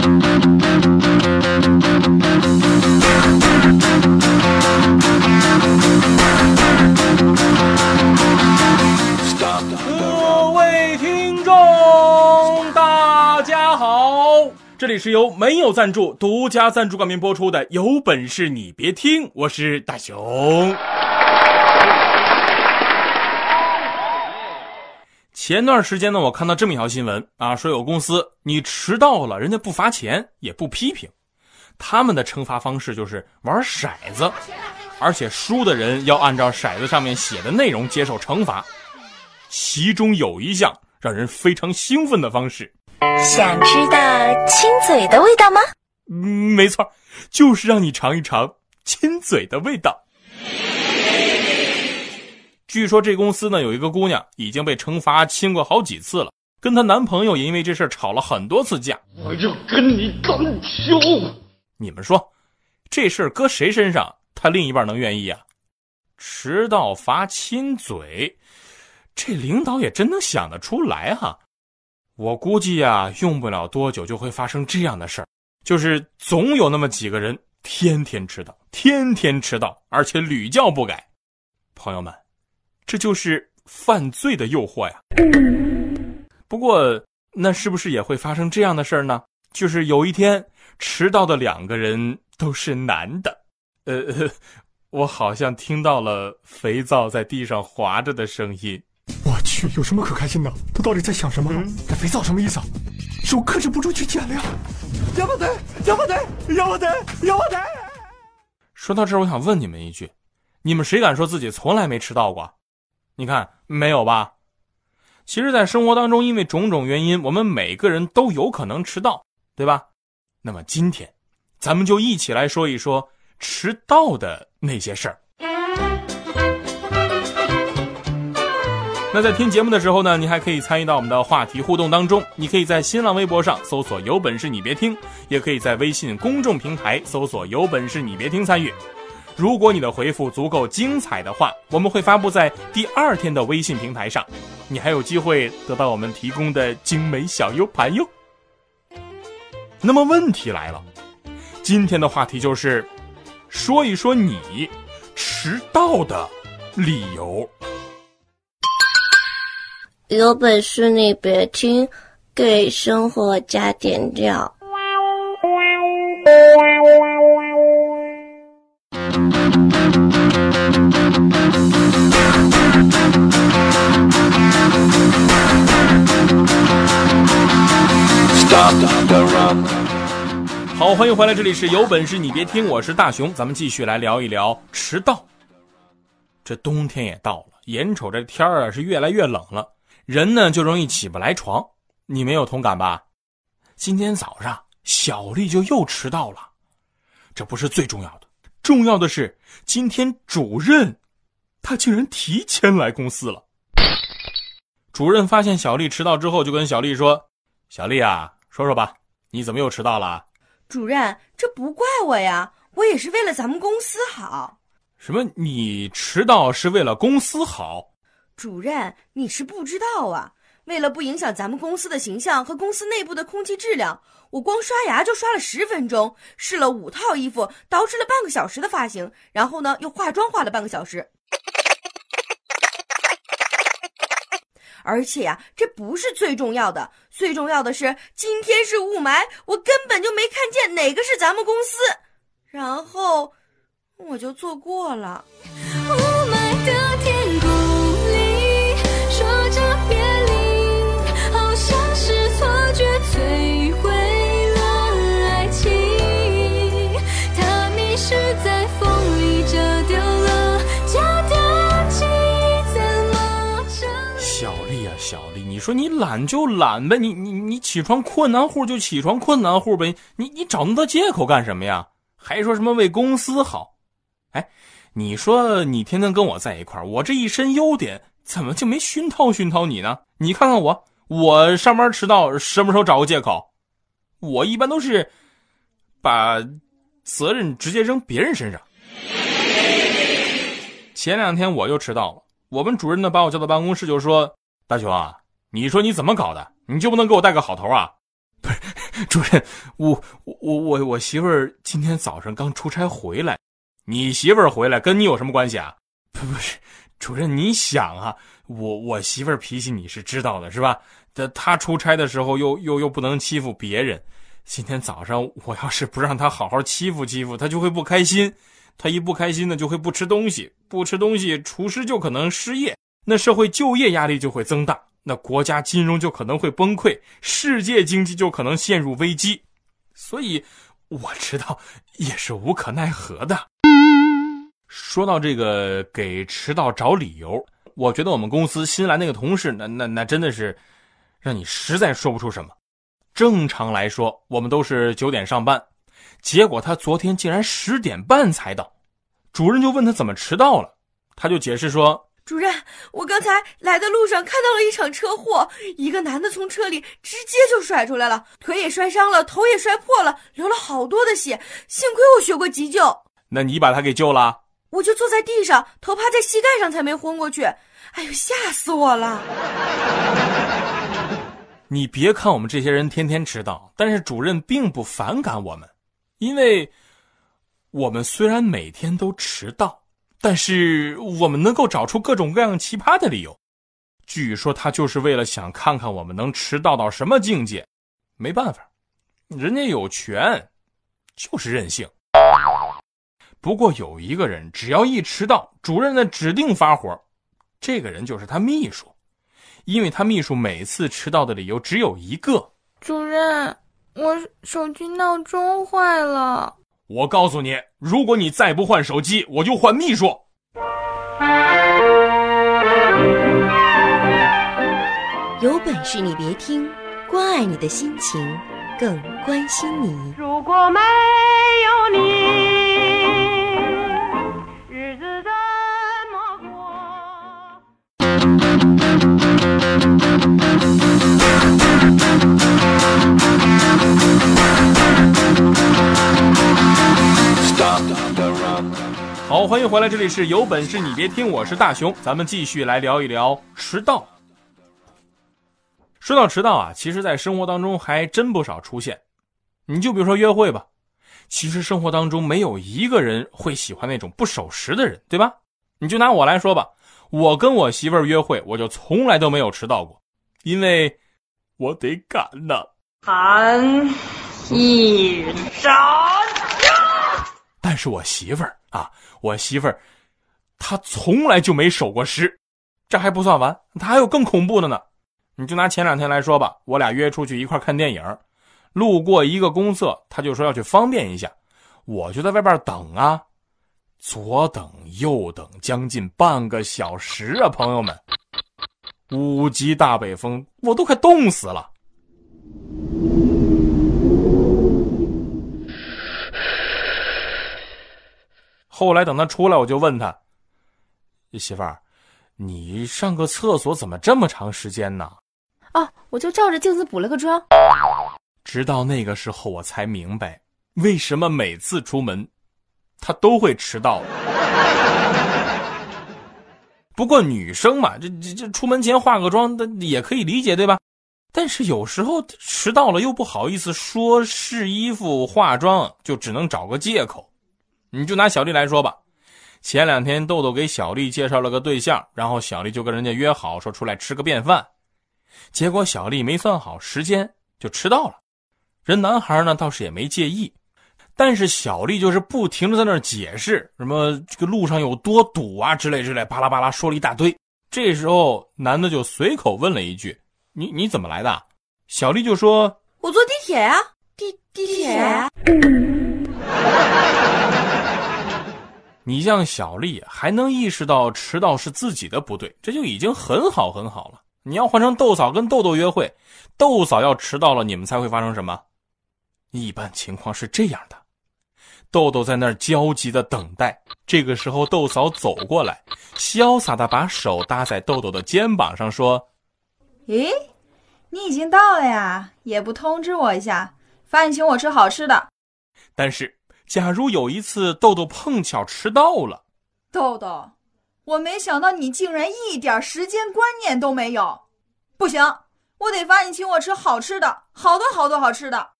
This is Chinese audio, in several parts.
各位听众，大家好这里是由没有赞助、独家赞助冠名播出的，有本事你别听！我是大熊。前段时间呢，我看到这么一条新闻啊，说有公司你迟到了，人家不罚钱也不批评，他们的惩罚方式就是玩骰子，而且输的人要按照骰子上面写的内容接受惩罚。其中有一项让人非常兴奋的方式。想知道亲嘴的味道吗？嗯，没错，就是让你尝一尝亲嘴的味道。据说这公司呢有一个姑娘已经被惩罚亲过好几次了，跟她男朋友也因为这事吵了很多次架。我就跟你干球！你们说，这事儿搁谁身上，他另一半能愿意啊？迟到罚亲嘴，这领导也真能想得出来哈。我估计呀，用不了多久就会发生这样的事儿，就是总有那么几个人天天迟到，天天迟到，而且屡教不改。朋友们，这就是犯罪的诱惑呀。不过，那是不是也会发生这样的事儿呢？就是有一天迟到的两个人都是男的。呃，我好像听到了肥皂在地上滑着的声音。我去，有什么可开心的？他到底在想什么？这肥皂什么意思？是我克制不住去捡了呀！要不得，要不得，要不得，要不得！说到这儿，我想问你们一句：你们谁敢说自己从来没迟到过？你看，没有吧？其实，在生活当中，因为种种原因，我们每个人都有可能迟到，对吧？那么今天，咱们就一起来说一说迟到的那些事儿。那在听节目的时候呢，你还可以参与到我们的话题互动当中。你可以在新浪微博上搜索“有本事你别听”，也可以在微信公众平台搜索“有本事你别听”参与。如果你的回复足够精彩的话，我们会发布在第二天的微信平台上，你还有机会得到我们提供的精美小 U 盘哟。那么问题来了，今天的话题就是说一说你迟到的理由。有本事你别听，给生活加点料。好，欢迎回来，这里是有本事你别听，我是大熊，咱们继续来聊一聊迟到。这冬天也到了，眼瞅这天儿啊是越来越冷了。人呢就容易起不来床，你没有同感吧？今天早上小丽就又迟到了，这不是最重要的，重要的是今天主任他竟然提前来公司了。主任发现小丽迟到之后，就跟小丽说：“小丽啊，说说吧，你怎么又迟到了？”主任，这不怪我呀，我也是为了咱们公司好。什么？你迟到是为了公司好？主任，你是不知道啊！为了不影响咱们公司的形象和公司内部的空气质量，我光刷牙就刷了十分钟，试了五套衣服，捯饬了半个小时的发型，然后呢又化妆化了半个小时。而且呀，这不是最重要的，最重要的是今天是雾霾，我根本就没看见哪个是咱们公司，然后我就错过了。说你懒就懒呗，你你你起床困难户就起床困难户呗，你你找那么多借口干什么呀？还说什么为公司好？哎，你说你天天跟我在一块儿，我这一身优点怎么就没熏陶熏陶你呢？你看看我，我上班迟到什么时候找个借口？我一般都是把责任直接扔别人身上。前两天我又迟到了，我们主任呢把我叫到办公室就说：“大雄啊，你说你怎么搞的？你就不能给我带个好头啊？”不是，主任，我我我我媳妇儿今天早上刚出差回来，你媳妇儿回来跟你有什么关系啊？不不是，主任，你想啊，我我媳妇儿脾气你是知道的是吧？她她出差的时候又又又不能欺负别人，今天早上我要是不让她好好欺负欺负，她就会不开心。她一不开心呢，就会不吃东西，不吃东西，厨师就可能失业，那社会就业压力就会增大，那国家金融就可能会崩溃，世界经济就可能陷入危机。所以，我知道也是无可奈何的。说到这个给迟到找理由，我觉得我们公司新来那个同事，那那那真的是，让你实在说不出什么。正常来说，我们都是九点上班。结果他昨天竟然十点半才到，主任就问他怎么迟到了，他就解释说：“主任，我刚才来的路上看到了一场车祸，一个男的从车里直接就甩出来了，腿也摔伤了，头也摔破了，流了好多的血，幸亏我学过急救。那你把他给救了？我就坐在地上，头趴在膝盖上才没昏过去。哎呦，吓死我了！你别看我们这些人天天迟到，但是主任并不反感我们。”因为，我们虽然每天都迟到，但是我们能够找出各种各样奇葩的理由。据说他就是为了想看看我们能迟到到什么境界。没办法，人家有权，就是任性。不过有一个人，只要一迟到，主任的指定发火。这个人就是他秘书，因为他秘书每次迟到的理由只有一个：主任。我手机闹钟坏了。我告诉你，如果你再不换手机，我就换秘书。有本事你别听，关爱你的心情，更关心你。如果没有你，迎回来，这里是有本事你别听，我是大熊，咱们继续来聊一聊迟到。说到迟到啊，其实，在生活当中还真不少出现。你就比如说约会吧，其实生活当中没有一个人会喜欢那种不守时的人，对吧？你就拿我来说吧，我跟我媳妇儿约会，我就从来都没有迟到过，因为我得赶呢。喊一声呀！但是我媳妇儿啊。我媳妇儿，她从来就没守过时，这还不算完，她还有更恐怖的呢。你就拿前两天来说吧，我俩约出去一块看电影，路过一个公厕，她就说要去方便一下，我就在外边等啊，左等右等，将近半个小时啊，朋友们，五级大北风，我都快冻死了。后来等他出来，我就问他：“媳妇儿，你上个厕所怎么这么长时间呢？”啊，我就照着镜子补了个妆。直到那个时候，我才明白为什么每次出门，他都会迟到。不过女生嘛，这这这出门前化个妆，那也可以理解，对吧？但是有时候迟到了又不好意思说试衣服、化妆，就只能找个借口。你就拿小丽来说吧，前两天豆豆给小丽介绍了个对象，然后小丽就跟人家约好说出来吃个便饭，结果小丽没算好时间就迟到了，人男孩呢倒是也没介意，但是小丽就是不停的在那儿解释什么这个路上有多堵啊之类之类，巴拉巴拉说了一大堆。这时候男的就随口问了一句：“你你怎么来的？”小丽就说：“我坐地铁呀，地地铁。”你像小丽还能意识到迟到是自己的不对，这就已经很好很好了。你要换成豆嫂跟豆豆约会，豆嫂要迟到了，你们猜会发生什么？一般情况是这样的：豆豆在那儿焦急的等待，这个时候豆嫂走过来，潇洒的把手搭在豆豆的肩膀上，说：“咦，你已经到了呀？也不通知我一下，罚你请我吃好吃的。”但是，假如有一次豆豆碰巧迟到了，豆豆。我没想到你竟然一点时间观念都没有，不行，我得罚你请我吃好吃的，好多好多好吃的。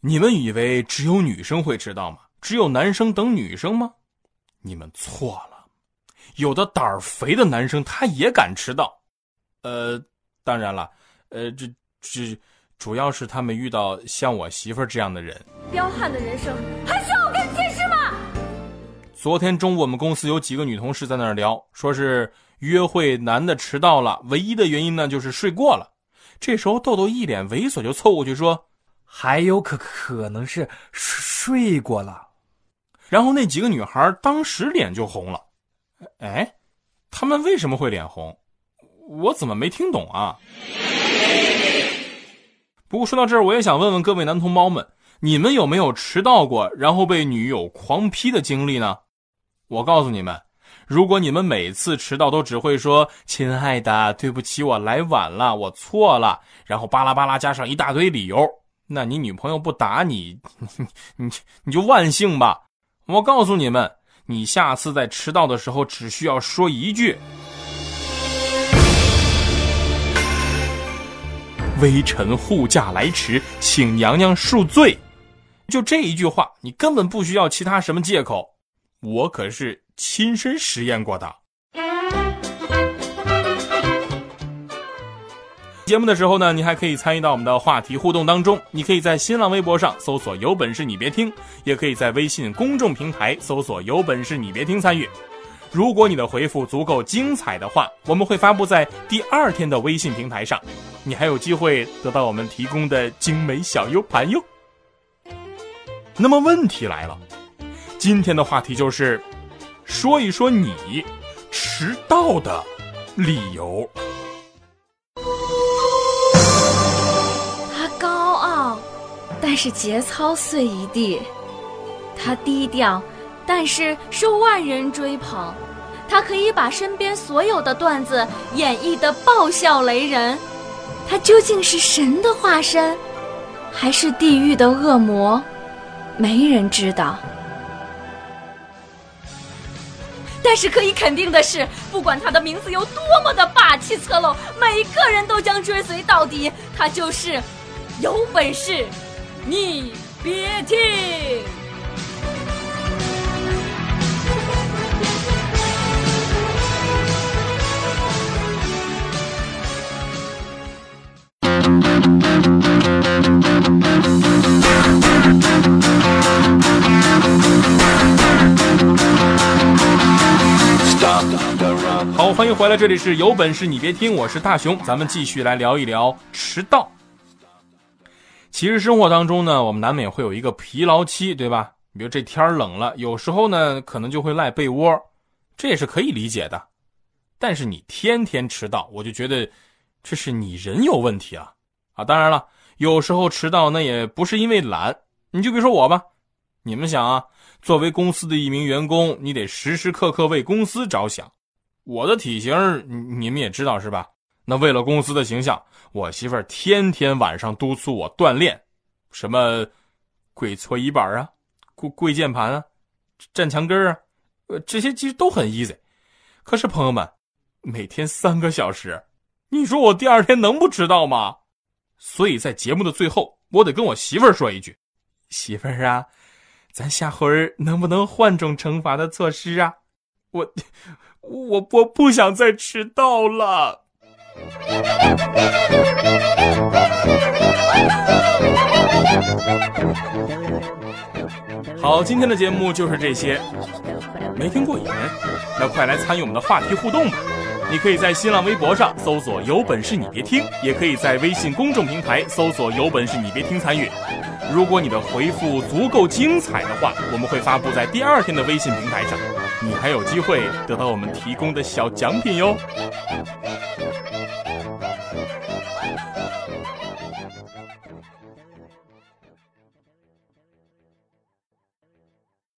你们以为只有女生会迟到吗？只有男生等女生吗？你们错了，有的胆儿肥的男生他也敢迟到。呃，当然了，呃，这这主要是他们遇到像我媳妇儿这样的人。彪悍的人生还需要我跟你解释吗？昨天中午，我们公司有几个女同事在那儿聊，说是约会男的迟到了，唯一的原因呢就是睡过了。这时候豆豆一脸猥琐就凑过去说：“还有可可能是睡过了。”然后那几个女孩当时脸就红了。哎，他们为什么会脸红？我怎么没听懂啊？不过说到这儿，我也想问问各位男同胞们，你们有没有迟到过，然后被女友狂批的经历呢？我告诉你们，如果你们每次迟到都只会说“亲爱的，对不起，我来晚了，我错了”，然后巴拉巴拉加上一大堆理由，那你女朋友不打你，你你就万幸吧。我告诉你们，你下次在迟到的时候只需要说一句：“微臣护驾来迟，请娘娘恕罪。”就这一句话，你根本不需要其他什么借口。我可是亲身实验过的。节目的时候呢，你还可以参与到我们的话题互动当中。你可以在新浪微博上搜索“有本事你别听”，也可以在微信公众平台搜索“有本事你别听”参与。如果你的回复足够精彩的话，我们会发布在第二天的微信平台上，你还有机会得到我们提供的精美小 U 盘哟。那么问题来了。今天的话题就是，说一说你迟到的理由。他高傲，但是节操碎一地；他低调，但是受万人追捧。他可以把身边所有的段子演绎的爆笑雷人。他究竟是神的化身，还是地狱的恶魔？没人知道。但是可以肯定的是，不管他的名字有多么的霸气侧漏，每个人都将追随到底。他就是有本事，你别听。好，欢迎回来，这里是有本事你别听，我是大熊，咱们继续来聊一聊迟到。其实生活当中呢，我们难免会有一个疲劳期，对吧？比如这天冷了，有时候呢可能就会赖被窝，这也是可以理解的。但是你天天迟到，我就觉得这是你人有问题啊！啊，当然了，有时候迟到那也不是因为懒，你就比如说我吧，你们想啊，作为公司的一名员工，你得时时刻刻为公司着想。我的体型你们也知道是吧？那为了公司的形象，我媳妇天天晚上督促我锻炼，什么跪搓衣板啊，跪跪键盘啊，站墙根啊，呃，这些其实都很 easy。可是朋友们，每天三个小时，你说我第二天能不迟到吗？所以在节目的最后，我得跟我媳妇儿说一句：“媳妇儿啊，咱下回能不能换种惩罚的措施啊？我。”我我不想再迟到了。好，今天的节目就是这些。没听过瘾？那快来参与我们的话题互动吧！你可以在新浪微博上搜索“有本事你别听”，也可以在微信公众平台搜索“有本事你别听”参与。如果你的回复足够精彩的话，我们会发布在第二天的微信平台上。你还有机会得到我们提供的小奖品哟。